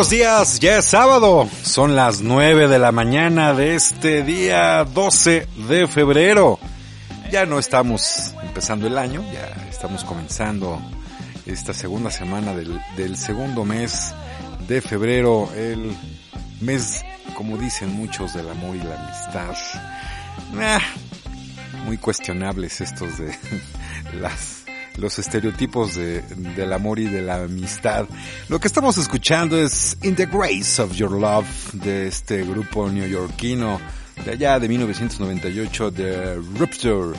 buenos días, ya es sábado, son las 9 de la mañana de este día 12 de febrero. Ya no estamos empezando el año, ya estamos comenzando esta segunda semana del, del segundo mes de febrero, el mes, como dicen muchos, del amor y la amistad. Ah, muy cuestionables estos de las los estereotipos de, del amor y de la amistad. Lo que estamos escuchando es In the Grace of Your Love de este grupo neoyorquino de allá de 1998 de Rupture.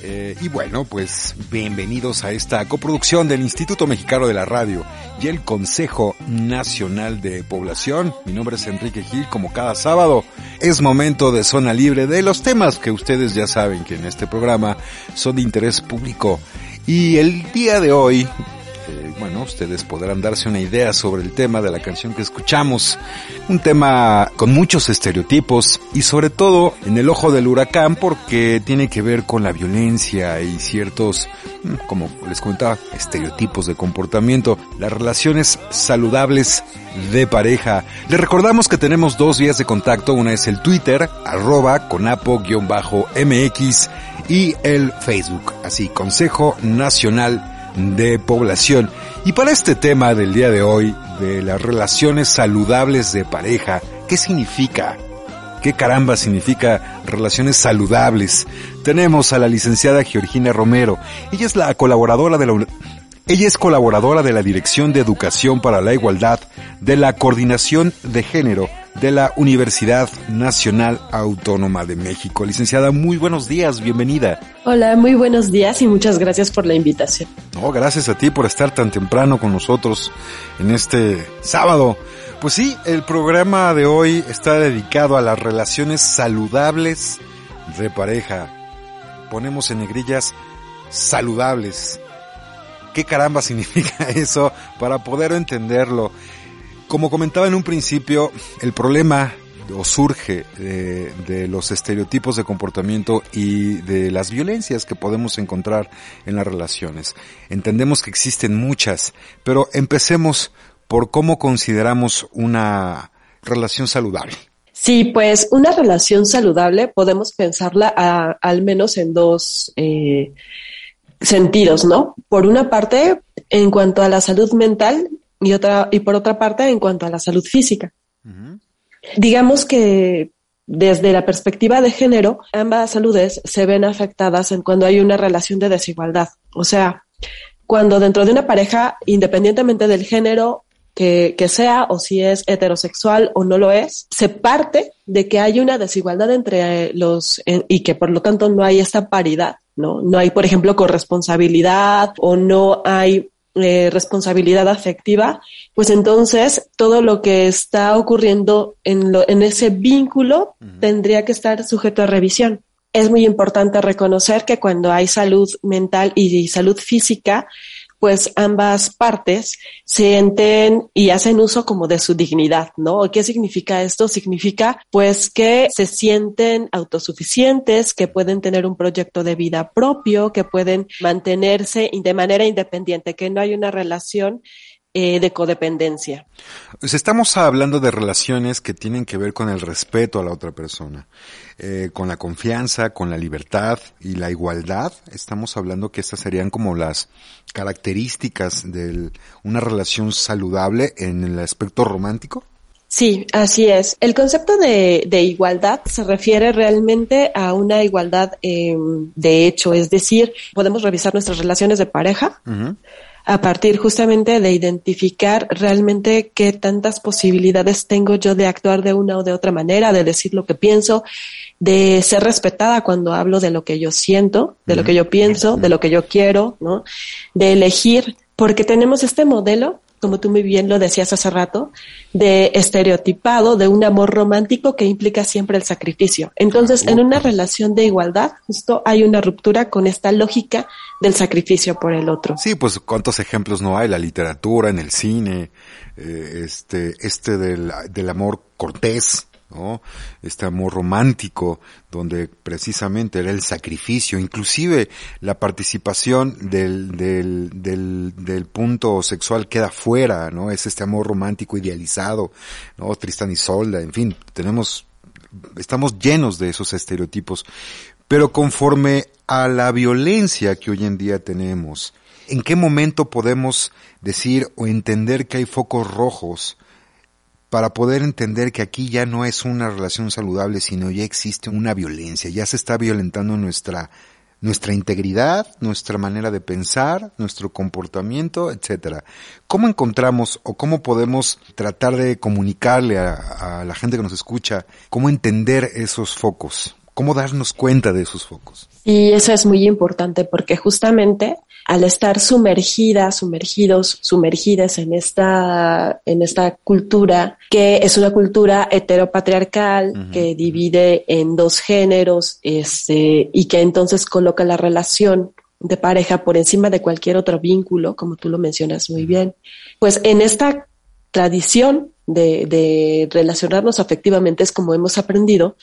Eh, y bueno, pues bienvenidos a esta coproducción del Instituto Mexicano de la Radio y el Consejo Nacional de Población. Mi nombre es Enrique Gil, como cada sábado es momento de zona libre de los temas que ustedes ya saben que en este programa son de interés público y el día de hoy, bueno, ustedes podrán darse una idea sobre el tema de la canción que escuchamos. Un tema con muchos estereotipos y sobre todo en el ojo del huracán porque tiene que ver con la violencia y ciertos, mm, como les comentaba, estereotipos de comportamiento, las relaciones saludables de pareja. Les recordamos que tenemos dos vías de contacto, una es el Twitter, arroba conapo-mx y el Facebook, así Consejo Nacional de Población. Y para este tema del día de hoy, de las relaciones saludables de pareja, ¿qué significa? ¿Qué caramba significa relaciones saludables? Tenemos a la licenciada Georgina Romero. Ella es la colaboradora de la ella es colaboradora de la Dirección de Educación para la Igualdad de la Coordinación de Género de la Universidad Nacional Autónoma de México. Licenciada, muy buenos días, bienvenida. Hola, muy buenos días y muchas gracias por la invitación. No, gracias a ti por estar tan temprano con nosotros en este sábado. Pues sí, el programa de hoy está dedicado a las relaciones saludables de pareja. Ponemos en negrillas saludables ¿Qué caramba significa eso para poder entenderlo? Como comentaba en un principio, el problema o surge de, los estereotipos de comportamiento y de las violencias que podemos encontrar en las relaciones. Entendemos que existen muchas, pero empecemos por cómo consideramos una relación saludable. Sí, pues una relación saludable podemos pensarla a, al menos en dos eh, sentidos, ¿no? Por una parte, en cuanto a la salud mental y otra, y por otra parte, en cuanto a la salud física. Digamos que desde la perspectiva de género, ambas saludes se ven afectadas en cuando hay una relación de desigualdad. O sea, cuando dentro de una pareja, independientemente del género que, que, sea o si es heterosexual o no lo es, se parte de que hay una desigualdad entre los y que por lo tanto no hay esta paridad ¿no? No hay, por ejemplo, corresponsabilidad o no hay eh, responsabilidad afectiva, pues entonces todo lo que está ocurriendo en, lo, en ese vínculo tendría que estar sujeto a revisión. Es muy importante reconocer que cuando hay salud mental y salud física, pues ambas partes sienten y hacen uso como de su dignidad, ¿no? ¿Qué significa esto? Significa pues que se sienten autosuficientes, que pueden tener un proyecto de vida propio, que pueden mantenerse de manera independiente, que no hay una relación eh, de codependencia. Pues estamos hablando de relaciones que tienen que ver con el respeto a la otra persona, eh, con la confianza, con la libertad y la igualdad. Estamos hablando que estas serían como las características de una relación saludable en el aspecto romántico. Sí, así es. El concepto de, igualdad se refiere realmente a una igualdad em, de hecho, es decir, podemos revisar nuestras relaciones de pareja a partir justamente de identificar realmente qué tantas posibilidades tengo yo de actuar de una o de otra manera, de decir lo que pienso, de ser respetada cuando hablo de lo que yo siento, de lo que yo pienso, de lo que yo quiero, ¿no? De elegir, porque tenemos este modelo como tú muy bien lo decías hace rato, de estereotipado de un amor romántico que implica siempre el sacrificio. Entonces, en una relación de igualdad, justo hay una ruptura con esta lógica del sacrificio por el otro. Sí, pues cuántos ejemplos no hay, la literatura, en el cine, eh, este, este del, del amor cortés, ¿no? Este amor romántico, donde precisamente era el sacrificio, inclusive la participación del, del, del, punto sexual queda fuera, ¿no? Es este amor romántico idealizado, ¿no? Tristan y Solda, en fin, tenemos, estamos llenos de esos estereotipos. Pero conforme a la violencia que hoy en día tenemos, ¿en qué momento podemos decir o entender que hay focos rojos para poder entender que aquí ya no es una relación saludable, sino ya existe una violencia, ya se está violentando nuestra nuestra integridad, nuestra manera de pensar, nuestro comportamiento, etcétera. ¿Cómo encontramos o cómo podemos tratar de comunicarle a, a, la gente que nos escucha cómo entender esos focos? ¿Cómo darnos cuenta de esos focos? Y eso es muy importante porque justamente al estar sumergidas, sumergidos, sumergidas en esta, en esta cultura, que es una cultura heteropatriarcal, que divide en dos géneros, este, y que entonces coloca la relación de pareja por encima de cualquier otro vínculo, como tú lo mencionas muy bien. Pues en esta tradición de, de relacionarnos afectivamente es como hemos aprendido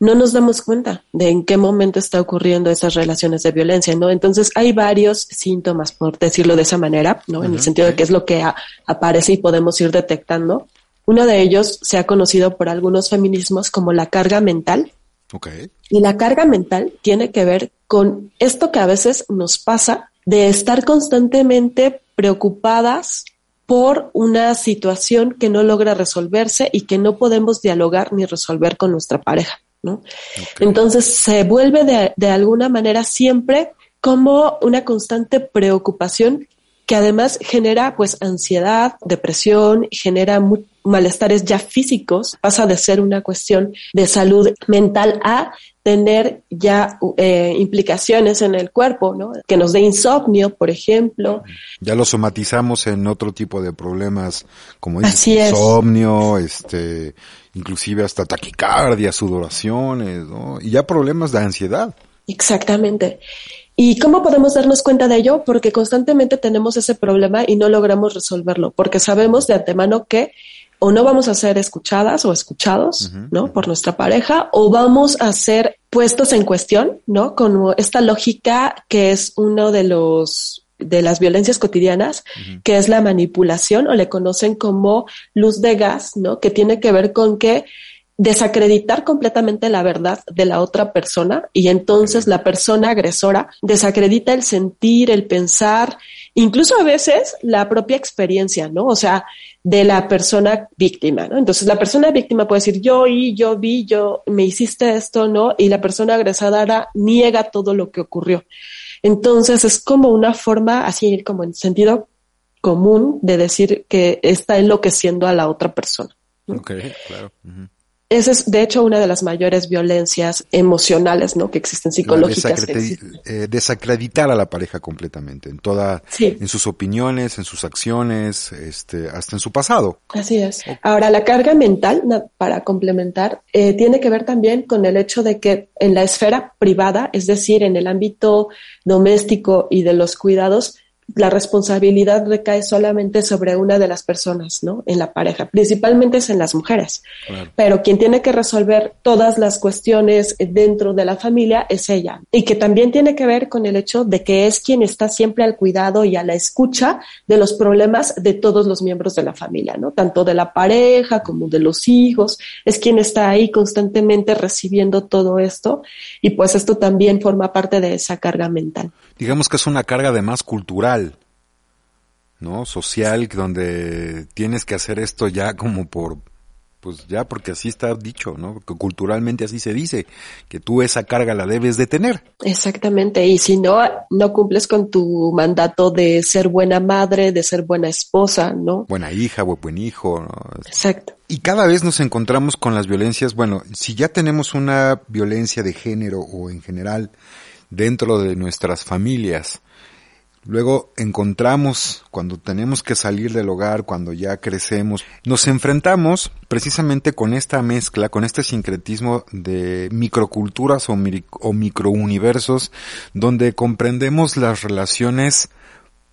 no nos damos cuenta de en qué momento está ocurriendo esas relaciones de violencia, ¿no? Entonces hay varios síntomas, por decirlo de esa manera, ¿no? En el sentido de que es lo que aparece y podemos ir detectando. Uno de ellos se ha conocido por algunos feminismos como la carga mental. Okay. Y la carga mental tiene que ver con esto que a veces nos pasa de estar constantemente preocupadas por una situación que no logra resolverse y que no podemos dialogar ni resolver con nuestra pareja. Entonces se vuelve de, de alguna manera siempre como una constante preocupación que además genera pues ansiedad, depresión, genera malestares ya físicos, pasa de ser una cuestión de salud mental a tener ya eh, implicaciones en el cuerpo, ¿no? Que nos dé insomnio, por ejemplo. Ya lo somatizamos en otro tipo de problemas, como dices, insomnio, este, inclusive hasta taquicardia, sudoraciones, ¿no? Y ya problemas de ansiedad. Exactamente. ¿Y cómo podemos darnos cuenta de ello? Porque constantemente tenemos ese problema y no logramos resolverlo, porque sabemos de antemano que o no vamos a ser escuchadas o escuchados, ¿no? Por nuestra pareja, o vamos a ser puestos en cuestión, ¿no? Con esta lógica que es uno de los de las violencias cotidianas, que es la manipulación o le conocen como luz de gas, ¿no? Que tiene que ver con que desacreditar completamente la verdad de la otra persona y entonces la persona agresora desacredita el sentir, el pensar, incluso a veces la propia experiencia, ¿no? O sea, de la persona víctima, ¿no? Entonces la persona víctima puede decir yo y yo vi, yo me hiciste esto, ¿no? Y la persona agresada niega todo lo que ocurrió. Entonces es como una forma, así como en sentido común, de decir que está enloqueciendo a la otra persona. Claro. Esa es, de hecho, una de las mayores violencias emocionales, ¿no? Que existen psicológicas. Eh, desacreditar a la pareja completamente, en toda, en sus opiniones, en sus acciones, este, hasta en su pasado. Así es. Ahora, la carga mental, para complementar, eh, tiene que ver también con el hecho de que en la esfera privada, es decir, en el ámbito doméstico y de los cuidados, la responsabilidad recae solamente sobre una de las personas, ¿no? En la pareja, principalmente es en las mujeres. Pero quien tiene que resolver todas las cuestiones dentro de la familia es ella. Y que también tiene que ver con el hecho de que es quien está siempre al cuidado y a la escucha de los problemas de todos los miembros de la familia, ¿no? Tanto de la pareja como de los hijos. Es quien está ahí constantemente recibiendo todo esto. Y pues esto también forma parte de esa carga mental. Digamos que es una carga además cultural, ¿no? Social, donde tienes que hacer esto ya como por, pues ya porque así está dicho, ¿no? Porque culturalmente así se dice, que tú esa carga la debes de tener. Exactamente, y si no, no cumples con tu mandato de ser buena madre, de ser buena esposa, ¿no? Buena hija, buen hijo, ¿no? Exacto. Y cada vez nos encontramos con las violencias, bueno, si ya tenemos una violencia de género o en general, dentro de nuestras familias. Luego encontramos, cuando tenemos que salir del hogar, cuando ya crecemos, nos enfrentamos precisamente con esta mezcla, con este sincretismo de microculturas o, microuniversos, donde comprendemos las relaciones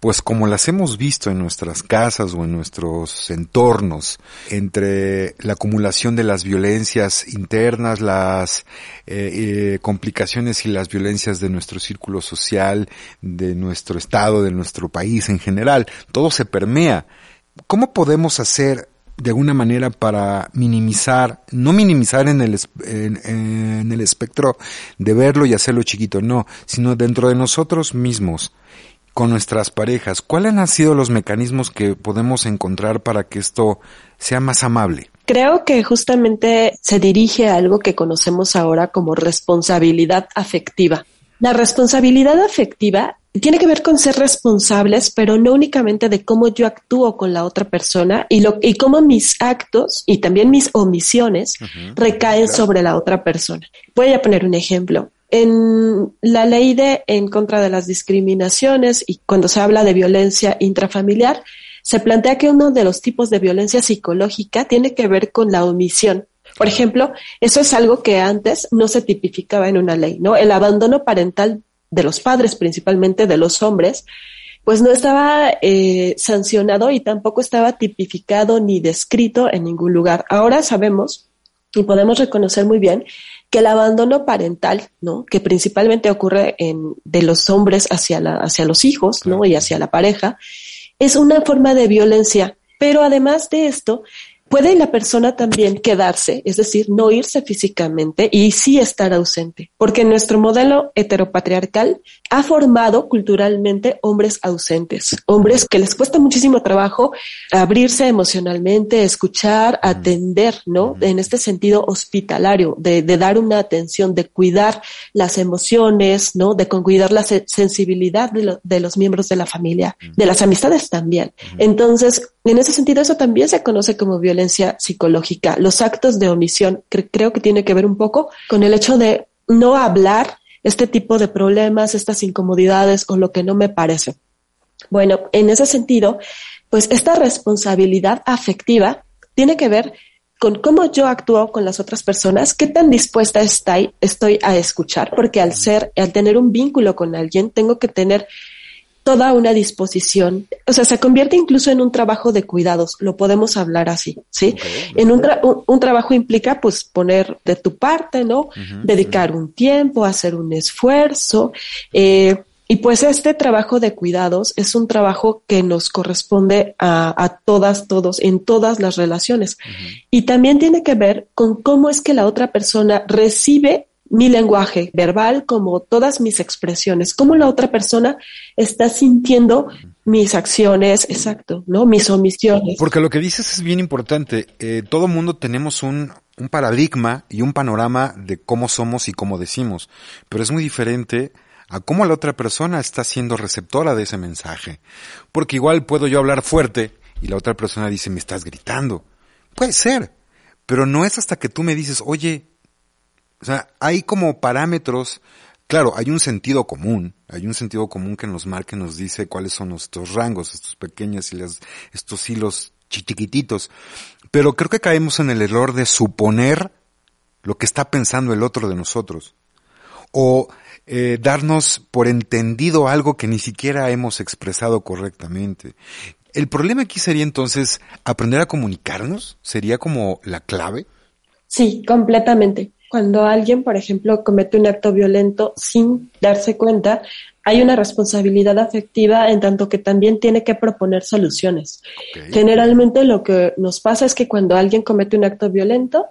pues como las hemos visto en nuestras casas o en nuestros entornos, entre la acumulación de las violencias internas, las eh, eh, complicaciones y las violencias de nuestro círculo social, de nuestro estado, de nuestro país en general, todo se permea. ¿Cómo podemos hacer de alguna manera para minimizar, no minimizar en el, en el espectro de verlo y hacerlo chiquito, no, sino dentro de nosotros mismos? Con nuestras parejas, ¿cuáles han sido los mecanismos que podemos encontrar para que esto sea más amable? Creo que justamente se dirige a algo que conocemos ahora como responsabilidad afectiva. La responsabilidad afectiva tiene que ver con ser responsables, pero no únicamente de cómo yo actúo con la otra persona y, lo, y cómo mis actos y también mis omisiones recaen sobre la otra persona. Voy a poner un ejemplo en la ley de en contra de las discriminaciones y cuando se habla de violencia intrafamiliar, se plantea que uno de los tipos de violencia psicológica tiene que ver con la omisión. Por ejemplo, eso es algo que antes no se tipificaba en una ley, ¿no? El abandono parental de los padres, principalmente de los hombres, pues no estaba eh, sancionado y tampoco estaba tipificado ni descrito en ningún lugar. Ahora sabemos y podemos reconocer muy bien que el abandono parental, ¿no? Que principalmente ocurre en, de los hombres hacia la, hacia los hijos, ¿no? Y hacia la pareja, es una forma de violencia. Pero además de esto, Puede la persona también quedarse, es decir, no irse físicamente y sí estar ausente, porque nuestro modelo heteropatriarcal ha formado culturalmente hombres ausentes, hombres que les cuesta muchísimo trabajo abrirse emocionalmente, escuchar, atender, ¿no? En este sentido hospitalario, de, dar una atención, de cuidar las emociones, ¿no? De cuidar la sensibilidad de, de los miembros de la familia, de las amistades también. Entonces, en ese sentido, eso también se conoce como violencia psicológica. Los actos de omisión creo que tiene que ver un poco con el hecho de no hablar este tipo de problemas, estas incomodidades o lo que no me parece. Bueno, en ese sentido, pues esta responsabilidad afectiva tiene que ver con cómo yo actúo con las otras personas, qué tan dispuesta estoy, estoy a escuchar, porque al ser, al tener un vínculo con alguien, tengo que tener toda una disposición, o sea, se convierte incluso en un trabajo de cuidados, lo podemos hablar así, ¿sí? en un, un, trabajo implica pues poner de tu parte, ¿no? Dedicar un tiempo, hacer un esfuerzo, eh, y pues este trabajo de cuidados es un trabajo que nos corresponde a, a todas, todos, en todas las relaciones. Y también tiene que ver con cómo es que la otra persona recibe mi lenguaje verbal como todas mis expresiones, cómo la otra persona está sintiendo mis acciones, exacto, ¿no? Mis omisiones. Porque lo que dices es bien importante. Eh, todo mundo tenemos un, un paradigma y un panorama de cómo somos y cómo decimos, pero es muy diferente a cómo la otra persona está siendo receptora de ese mensaje. Porque igual puedo yo hablar fuerte y la otra persona dice, me estás gritando. Puede ser, pero no es hasta que tú me dices, oye, o sea, hay como parámetros, claro, hay un sentido común, hay un sentido común que nos marca nos dice cuáles son nuestros rangos, estos pequeños y las, estos hilos chiquititos. Pero creo que caemos en el error de suponer lo que está pensando el otro de nosotros. o eh, darnos por entendido algo que ni siquiera hemos expresado correctamente. El problema aquí sería entonces aprender a comunicarnos, sería como la clave. Sí, completamente. Cuando alguien, por ejemplo, comete un acto violento sin darse cuenta, hay una responsabilidad afectiva en tanto que también tiene que proponer soluciones. Generalmente lo que nos pasa es que cuando alguien comete un acto violento,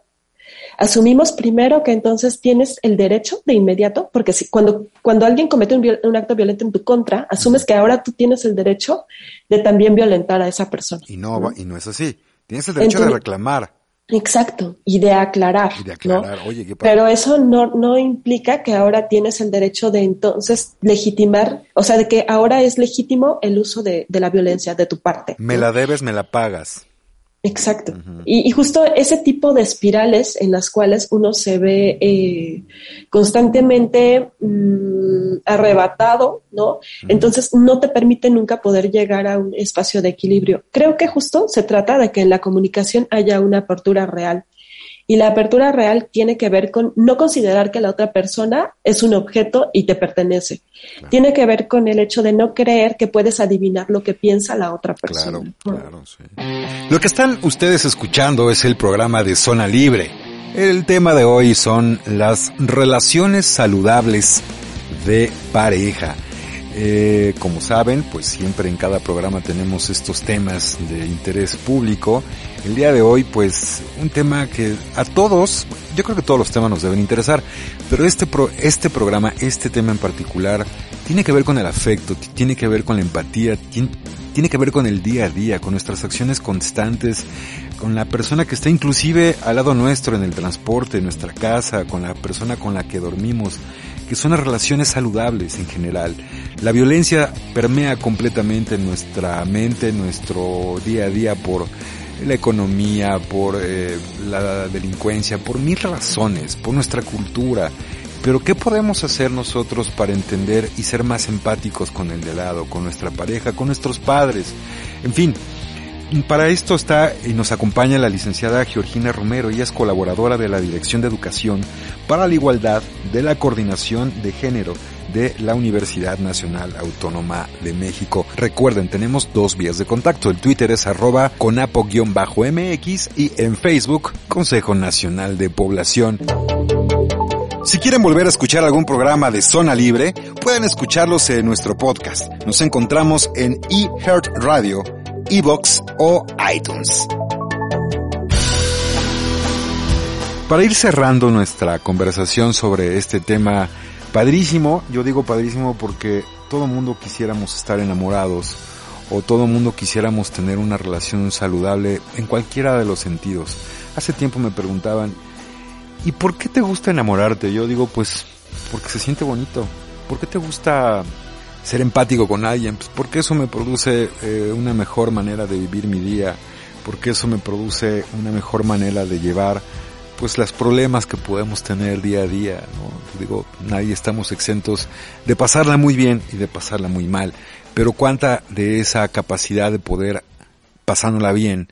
asumimos primero que entonces tienes el derecho de inmediato, porque si, cuando, cuando alguien comete un, acto violento en tu contra, asumes que ahora tú tienes el derecho de también violentar a esa persona. Y no, y no es así. Tienes el derecho de reclamar. Exacto, y de aclarar. Y de aclarar, oye, ¿qué pasa? Pero eso no, no implica que ahora tienes el derecho de entonces legitimar, o sea, de que ahora es legítimo el uso de, de la violencia de tu parte. Me la debes, me la pagas. Exacto. y, justo ese tipo de espirales en las cuales uno se ve eh, constantemente mm, arrebatado, ¿no? Entonces no te permite nunca poder llegar a un espacio de equilibrio. Creo que justo se trata de que en la comunicación haya una apertura real y la apertura real tiene que ver con no considerar que la otra persona es un objeto y te pertenece. Tiene que ver con el hecho de no creer que puedes adivinar lo que piensa la otra persona. Claro, claro, sí. Lo que están ustedes escuchando es el programa de Zona Libre. El tema de hoy son las relaciones saludables de pareja. Eh, como saben, pues siempre en cada programa tenemos estos temas de interés público. El día de hoy, pues un tema que a todos, yo creo que todos los temas nos deben interesar, pero este, pro, este programa, este tema en particular, tiene que ver con el afecto, tiene que ver con la empatía, tiene, que ver con el día a día, con nuestras acciones constantes, con la persona que está inclusive al lado nuestro en el transporte, en nuestra casa, con la persona con la que dormimos que son las relaciones saludables en general. La violencia permea completamente nuestra mente, nuestro día a día por la economía, por eh, la delincuencia, por mil razones, por nuestra cultura. Pero ¿qué podemos hacer nosotros para entender y ser más empáticos con el de lado, con nuestra pareja, con nuestros padres? En fin, para esto está y nos acompaña la licenciada Georgina Romero. Ella es colaboradora de la Dirección de Educación para la Igualdad de la Coordinación de Género de la Universidad Nacional Autónoma de México. Recuerden, tenemos dos vías de contacto. El Twitter es arroba conapo-mx y en Facebook Consejo Nacional de Población. Si quieren volver a escuchar algún programa de Zona Libre, pueden escucharlos en nuestro podcast. Nos encontramos en eHeart Radio Evox o iTunes. Para ir cerrando nuestra conversación sobre este tema padrísimo, yo digo padrísimo porque todo mundo quisiéramos estar enamorados o todo mundo quisiéramos tener una relación saludable en cualquiera de los sentidos. Hace tiempo me preguntaban, ¿y por qué te gusta enamorarte? Yo digo, pues porque se siente bonito. ¿Por qué te gusta ser empático con alguien, pues porque eso me produce eh, una mejor manera de vivir mi día, porque eso me produce una mejor manera de llevar pues los problemas que podemos tener día a día, ¿no? Digo, nadie estamos exentos de pasarla muy bien y de pasarla muy mal, pero cuánta de esa capacidad de poder pasándola bien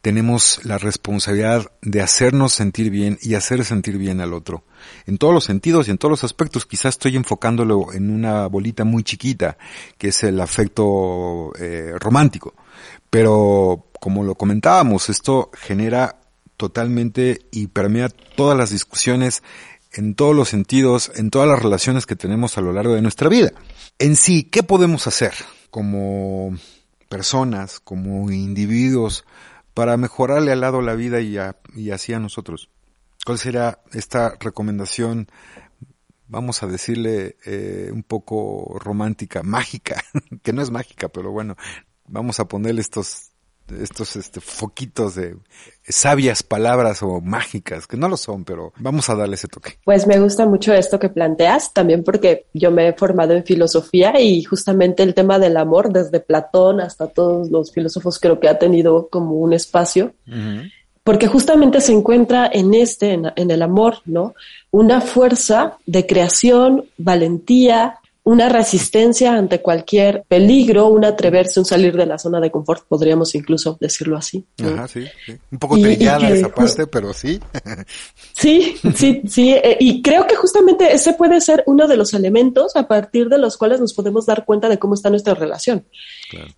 tenemos la responsabilidad de hacernos sentir bien y hacer sentir bien al otro. En todos los sentidos y en todos los aspectos, quizás estoy enfocándolo en una bolita muy chiquita, que es el afecto eh, romántico. Pero, como lo comentábamos, esto genera totalmente y permea todas las discusiones en todos los sentidos, en todas las relaciones que tenemos a lo largo de nuestra vida. En sí, ¿qué podemos hacer como personas, como individuos, para mejorarle al lado la vida y, y así a nosotros. ¿Cuál será esta recomendación, vamos a decirle, eh, un poco romántica, mágica, que no es mágica, pero bueno, vamos a ponerle estos estos este, foquitos de sabias palabras o mágicas, que no lo son, pero vamos a darle ese toque. Pues me gusta mucho esto que planteas, también porque yo me he formado en filosofía y justamente el tema del amor, desde Platón hasta todos los filósofos, creo que ha tenido como un espacio. Porque justamente se encuentra en este, en el amor, ¿no? Una fuerza de creación, valentía, una resistencia ante cualquier peligro, un atreverse, un salir de la zona de confort, podríamos incluso decirlo así. Ajá, sí, Un poco trillada esa parte, pero sí. sí, sí, sí. Eh, y creo que justamente ese puede ser uno de los elementos a partir de los cuales nos podemos dar cuenta de cómo está nuestra relación.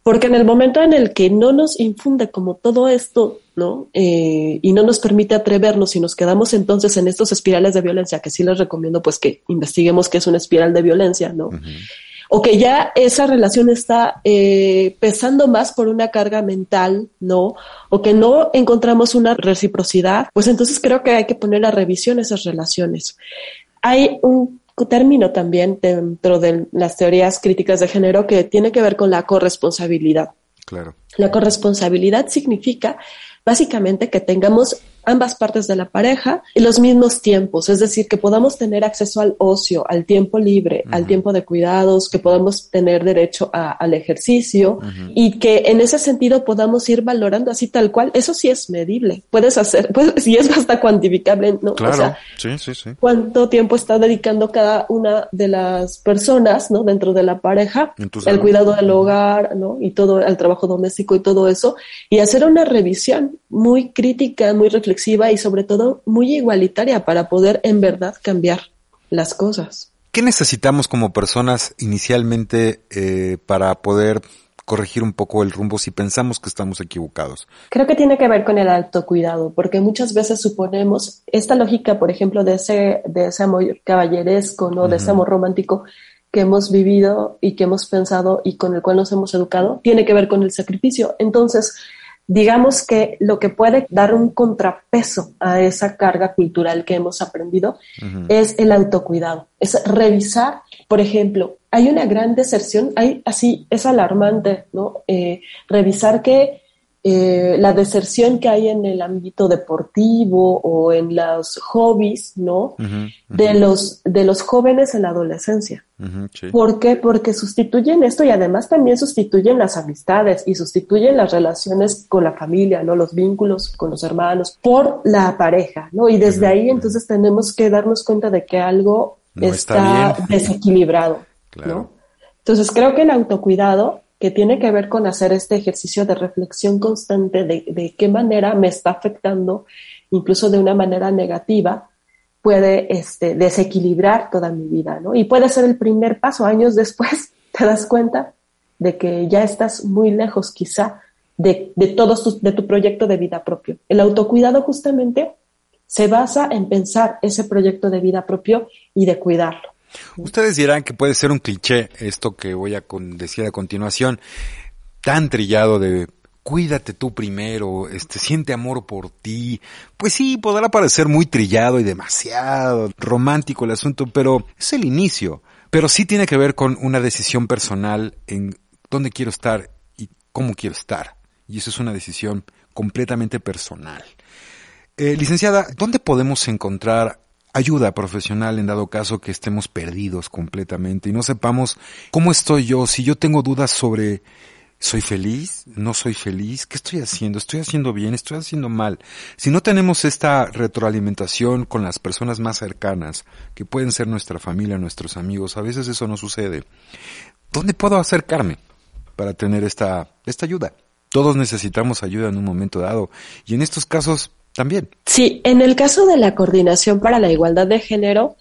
Porque en el momento en el que no nos infunde como todo esto, ¿no? Eh, y no nos permite atrevernos y nos quedamos entonces en estos espirales de violencia, que sí les recomiendo pues que investiguemos qué es una espiral de violencia, ¿no? O que ya esa relación está eh, pesando más por una carga mental, ¿no? O que no encontramos una reciprocidad, pues entonces creo que hay que poner a revisión esas relaciones. Hay un término también dentro de las teorías críticas de género que tiene que ver con la corresponsabilidad. Claro. La corresponsabilidad significa básicamente que tengamos ambas partes de la pareja y los mismos tiempos, es decir, que podamos tener acceso al ocio, al tiempo libre, al tiempo de cuidados, que podamos tener derecho al ejercicio y que en ese sentido podamos ir valorando así tal cual. Eso sí es medible, puedes hacer, pues sí es hasta cuantificable, ¿no? Claro, sí, sí, sí. ¿Cuánto tiempo está dedicando cada una de las personas, ¿no? Dentro de la pareja, el cuidado del hogar, ¿no? Y todo, el trabajo doméstico y todo eso, y hacer una revisión muy crítica, muy reflexiva y sobre todo muy igualitaria para poder en verdad cambiar las cosas. ¿Qué necesitamos como personas inicialmente eh, para poder corregir un poco el rumbo si pensamos que estamos equivocados? Creo que tiene que ver con el autocuidado, porque muchas veces suponemos esta lógica, por ejemplo, de ese, de ese amor caballeresco, ¿no? De ese amor romántico que hemos vivido y que hemos pensado y con el cual nos hemos educado, tiene que ver con el sacrificio. Entonces, digamos que lo que puede dar un contrapeso a esa carga cultural que hemos aprendido es el autocuidado, es revisar, por ejemplo, hay una gran deserción, hay así, es alarmante, ¿no? Eh, revisar que eh, la deserción que hay en el ámbito deportivo o en los hobbies, ¿no? De los de los jóvenes en la adolescencia. ¿Por qué? Porque sustituyen esto y además también sustituyen las amistades y sustituyen las relaciones con la familia, ¿no? Los vínculos con los hermanos por la pareja, ¿no? Y desde ahí entonces tenemos que darnos cuenta de que algo está, desequilibrado, ¿no? Entonces creo que el autocuidado que tiene que ver con hacer este ejercicio de reflexión constante de, de qué manera me está afectando, incluso de una manera negativa, puede este, desequilibrar toda mi vida, ¿no? Y puede ser el primer paso. Años después te das cuenta de que ya estás muy lejos quizá de, de todo de tu proyecto de vida propio. El autocuidado justamente se basa en pensar ese proyecto de vida propio y de cuidarlo. Ustedes dirán que puede ser un cliché esto que voy a decir a continuación, tan trillado de cuídate tú primero, este, siente amor por ti. Pues sí, podrá parecer muy trillado y demasiado romántico el asunto, pero es el inicio. Pero sí tiene que ver con una decisión personal en dónde quiero estar y cómo quiero estar. Y eso es una decisión completamente personal. Eh, licenciada, ¿dónde podemos encontrar ayuda profesional en dado caso que estemos perdidos completamente y no sepamos cómo estoy yo, si yo tengo dudas sobre ¿Soy feliz? ¿No soy feliz? ¿Qué estoy haciendo? ¿Estoy haciendo bien? ¿Estoy haciendo mal? Si no tenemos esta retroalimentación con las personas más cercanas, que pueden ser nuestra familia, nuestros amigos, a veces eso no sucede. ¿Dónde puedo acercarme para tener esta, esta ayuda? Todos necesitamos ayuda en un momento dado y en estos casos también. Sí, en el caso de la Coordinación para la Igualdad de Género,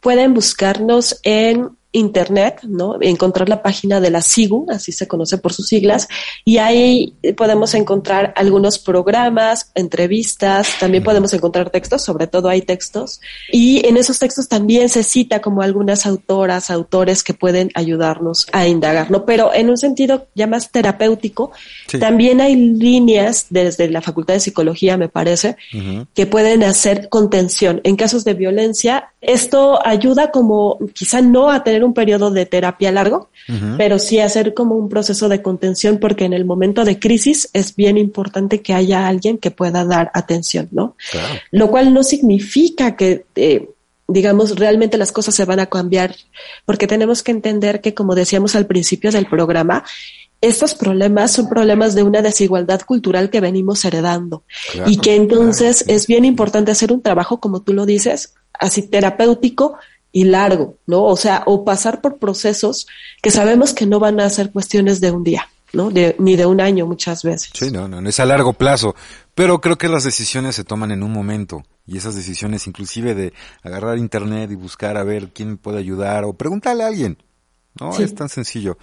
pueden buscarnos en internet, ¿no? Encontrar la página de la SIGU, así se conoce por sus siglas, y ahí podemos encontrar algunos programas, entrevistas, también podemos encontrar textos, sobre todo hay textos, y en esos textos también se cita como algunas autoras, autores que pueden ayudarnos a indagar, ¿no? Pero en un sentido ya más terapéutico, también hay líneas desde la Facultad de Psicología, me parece, que pueden hacer contención en casos de violencia. Esto ayuda como quizá no a tener un periodo de terapia largo, pero sí hacer como un proceso de contención porque en el momento de crisis es bien importante que haya alguien que pueda dar atención, ¿no? Lo cual no significa que... Eh, digamos, realmente las cosas se van a cambiar, porque tenemos que entender que, como decíamos al principio del programa, estos problemas son problemas de una desigualdad cultural que venimos heredando. Y que entonces es bien importante hacer un trabajo, como tú lo dices, así terapéutico, y largo, ¿no? O sea, o pasar por procesos que sabemos que no van a ser cuestiones de un día, ¿no? De, ni de un año muchas veces. Sí, no, no, es a largo plazo. Pero creo que las decisiones se toman en un momento. Y esas decisiones, inclusive de agarrar internet y buscar a ver quién puede ayudar o preguntarle a alguien. No, es tan sencillo.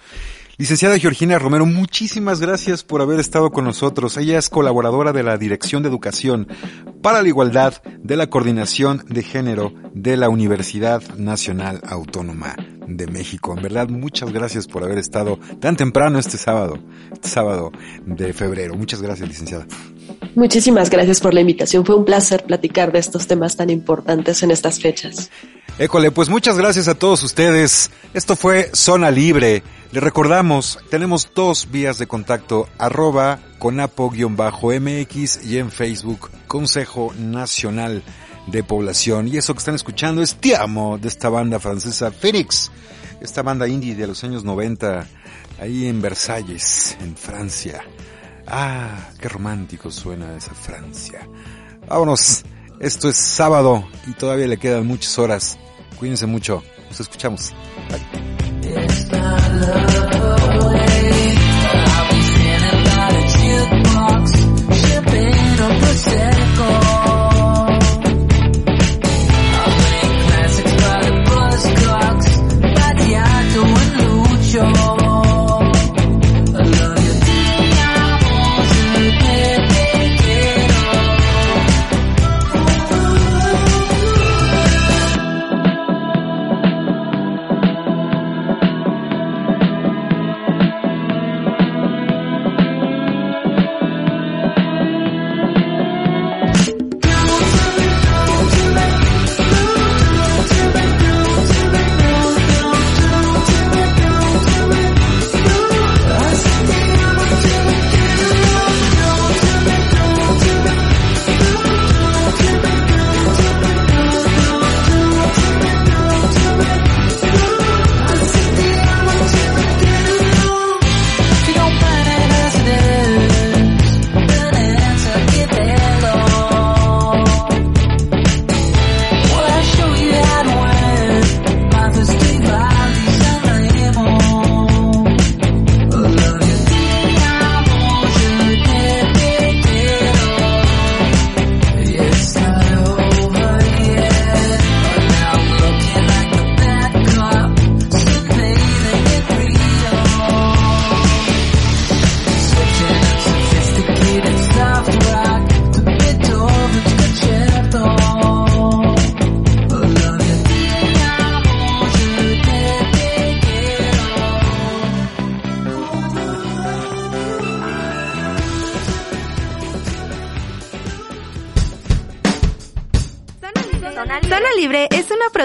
Licenciada Georgina Romero, muchísimas gracias por haber estado con nosotros. Ella es colaboradora de la Dirección de Educación para la Igualdad de la Coordinación de Género de la Universidad Nacional Autónoma de México. En verdad, muchas gracias por haber estado tan temprano este sábado, este sábado de febrero. Muchas gracias, licenciada. Muchísimas gracias por la invitación. Fue un placer platicar de estos temas tan importantes en estas fechas. École, pues muchas gracias a todos ustedes. Esto fue Zona Libre. Le recordamos, tenemos dos vías de contacto, arroba conapo-mx y en Facebook, Consejo Nacional de Población. Y eso que están escuchando es Te Amo, de esta banda francesa Phoenix, esta banda indie de los años 90, ahí en Versalles, en Francia. Ah, qué romántico suena esa Francia. Vámonos, esto es sábado y todavía le quedan muchas horas Cuídense mucho. Nos escuchamos. I love.